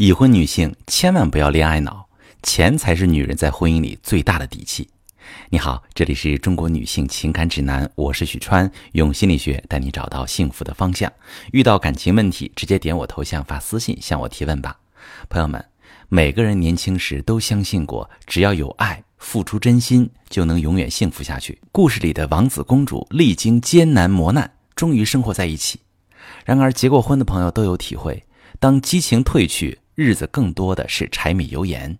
已婚女性千万不要恋爱脑，钱才是女人在婚姻里最大的底气。你好，这里是中国女性情感指南，我是许川，用心理学带你找到幸福的方向。遇到感情问题，直接点我头像发私信向我提问吧。朋友们，每个人年轻时都相信过，只要有爱，付出真心就能永远幸福下去。故事里的王子公主历经艰难磨难，终于生活在一起。然而，结过婚的朋友都有体会。当激情褪去，日子更多的是柴米油盐。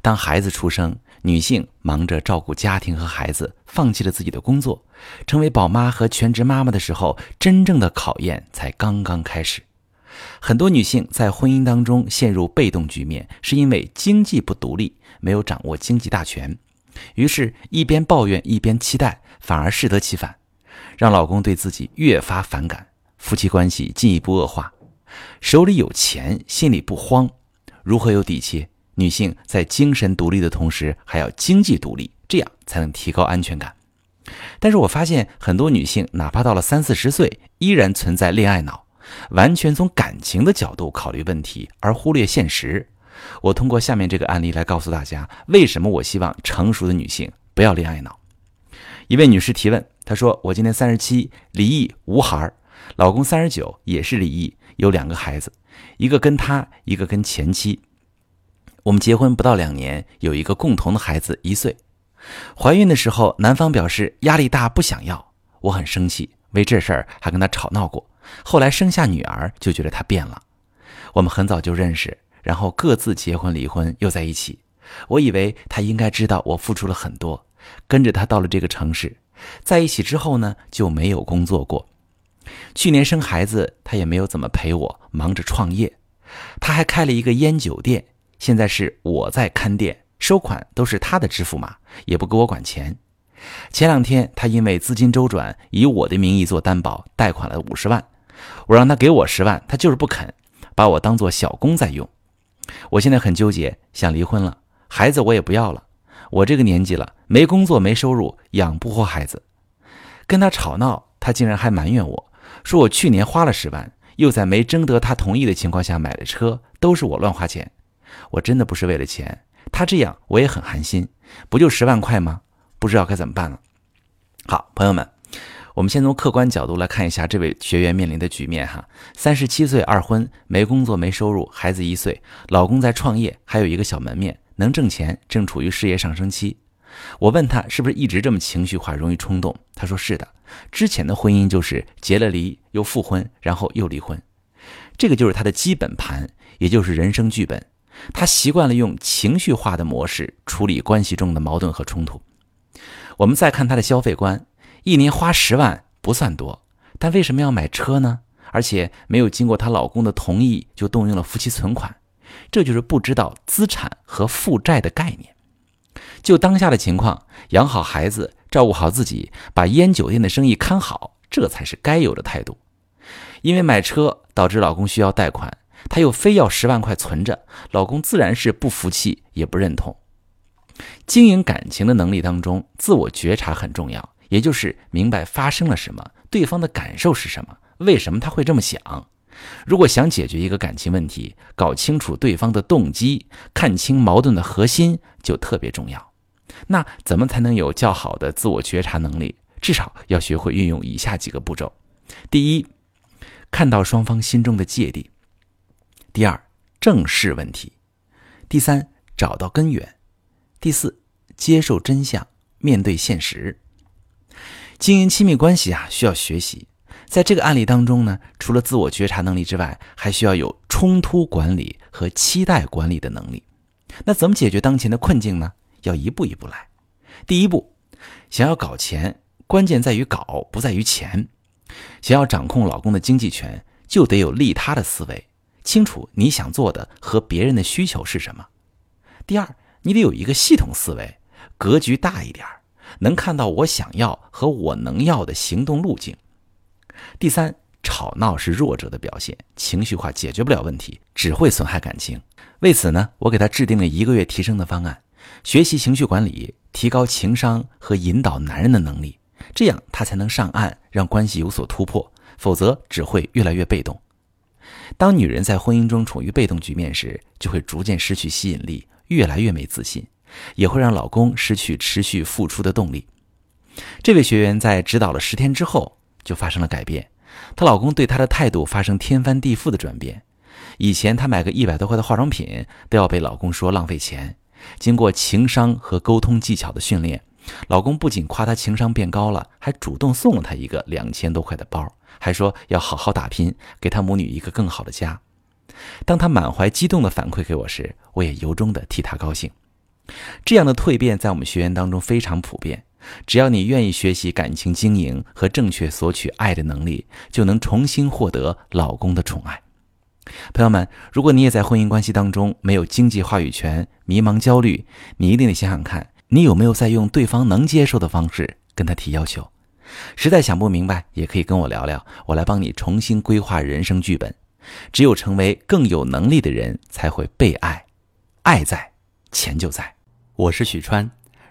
当孩子出生，女性忙着照顾家庭和孩子，放弃了自己的工作，成为宝妈和全职妈妈的时候，真正的考验才刚刚开始。很多女性在婚姻当中陷入被动局面，是因为经济不独立，没有掌握经济大权，于是，一边抱怨一边期待，反而适得其反，让老公对自己越发反感，夫妻关系进一步恶化。手里有钱，心里不慌，如何有底气？女性在精神独立的同时，还要经济独立，这样才能提高安全感。但是我发现很多女性，哪怕到了三四十岁，依然存在恋爱脑，完全从感情的角度考虑问题，而忽略现实。我通过下面这个案例来告诉大家，为什么我希望成熟的女性不要恋爱脑。一位女士提问，她说：“我今年三十七，离异无孩儿，老公三十九，也是离异。”有两个孩子，一个跟他，一个跟前妻。我们结婚不到两年，有一个共同的孩子一岁。怀孕的时候，男方表示压力大，不想要。我很生气，为这事儿还跟他吵闹过。后来生下女儿，就觉得他变了。我们很早就认识，然后各自结婚离婚，又在一起。我以为他应该知道我付出了很多，跟着他到了这个城市，在一起之后呢，就没有工作过。去年生孩子，他也没有怎么陪我，忙着创业。他还开了一个烟酒店，现在是我在看店，收款都是他的支付码，也不给我管钱。前两天他因为资金周转，以我的名义做担保，贷款了五十万。我让他给我十万，他就是不肯，把我当做小工在用。我现在很纠结，想离婚了，孩子我也不要了。我这个年纪了，没工作没收入，养不活孩子。跟他吵闹，他竟然还埋怨我。说我去年花了十万，又在没征得他同意的情况下买了车，都是我乱花钱。我真的不是为了钱，他这样我也很寒心。不就十万块吗？不知道该怎么办了。好，朋友们，我们先从客观角度来看一下这位学员面临的局面哈。三十七岁二婚，没工作没收入，孩子一岁，老公在创业，还有一个小门面，能挣钱，正处于事业上升期。我问他是不是一直这么情绪化、容易冲动？他说是的。之前的婚姻就是结了离又复婚，然后又离婚，这个就是他的基本盘，也就是人生剧本。他习惯了用情绪化的模式处理关系中的矛盾和冲突。我们再看他的消费观，一年花十万不算多，但为什么要买车呢？而且没有经过她老公的同意就动用了夫妻存款，这就是不知道资产和负债的概念。就当下的情况，养好孩子，照顾好自己，把烟酒店的生意看好，这才是该有的态度。因为买车导致老公需要贷款，她又非要十万块存着，老公自然是不服气，也不认同。经营感情的能力当中，自我觉察很重要，也就是明白发生了什么，对方的感受是什么，为什么他会这么想。如果想解决一个感情问题，搞清楚对方的动机，看清矛盾的核心，就特别重要。那怎么才能有较好的自我觉察能力？至少要学会运用以下几个步骤：第一，看到双方心中的芥蒂；第二，正视问题；第三，找到根源；第四，接受真相，面对现实。经营亲密关系啊，需要学习。在这个案例当中呢，除了自我觉察能力之外，还需要有冲突管理和期待管理的能力。那怎么解决当前的困境呢？要一步一步来。第一步，想要搞钱，关键在于搞，不在于钱。想要掌控老公的经济权，就得有利他的思维，清楚你想做的和别人的需求是什么。第二，你得有一个系统思维，格局大一点能看到我想要和我能要的行动路径。第三，吵闹是弱者的表现，情绪化解决不了问题，只会损害感情。为此呢，我给他制定了一个月提升的方案，学习情绪管理，提高情商和引导男人的能力，这样他才能上岸，让关系有所突破。否则只会越来越被动。当女人在婚姻中处于被动局面时，就会逐渐失去吸引力，越来越没自信，也会让老公失去持续付出的动力。这位学员在指导了十天之后，就发生了改变，她老公对她的态度发生天翻地覆的转变。以前她买个一百多块的化妆品都要被老公说浪费钱，经过情商和沟通技巧的训练，老公不仅夸她情商变高了，还主动送了她一个两千多块的包。还说要好好打拼，给她母女一个更好的家。当她满怀激动的反馈给我时，我也由衷的替她高兴。这样的蜕变在我们学员当中非常普遍。只要你愿意学习感情经营和正确索取爱的能力，就能重新获得老公的宠爱。朋友们，如果你也在婚姻关系当中没有经济话语权，迷茫焦虑，你一定得想想看，你有没有在用对方能接受的方式跟他提要求。实在想不明白，也可以跟我聊聊，我来帮你重新规划人生剧本。只有成为更有能力的人，才会被爱，爱在，钱就在。我是许川，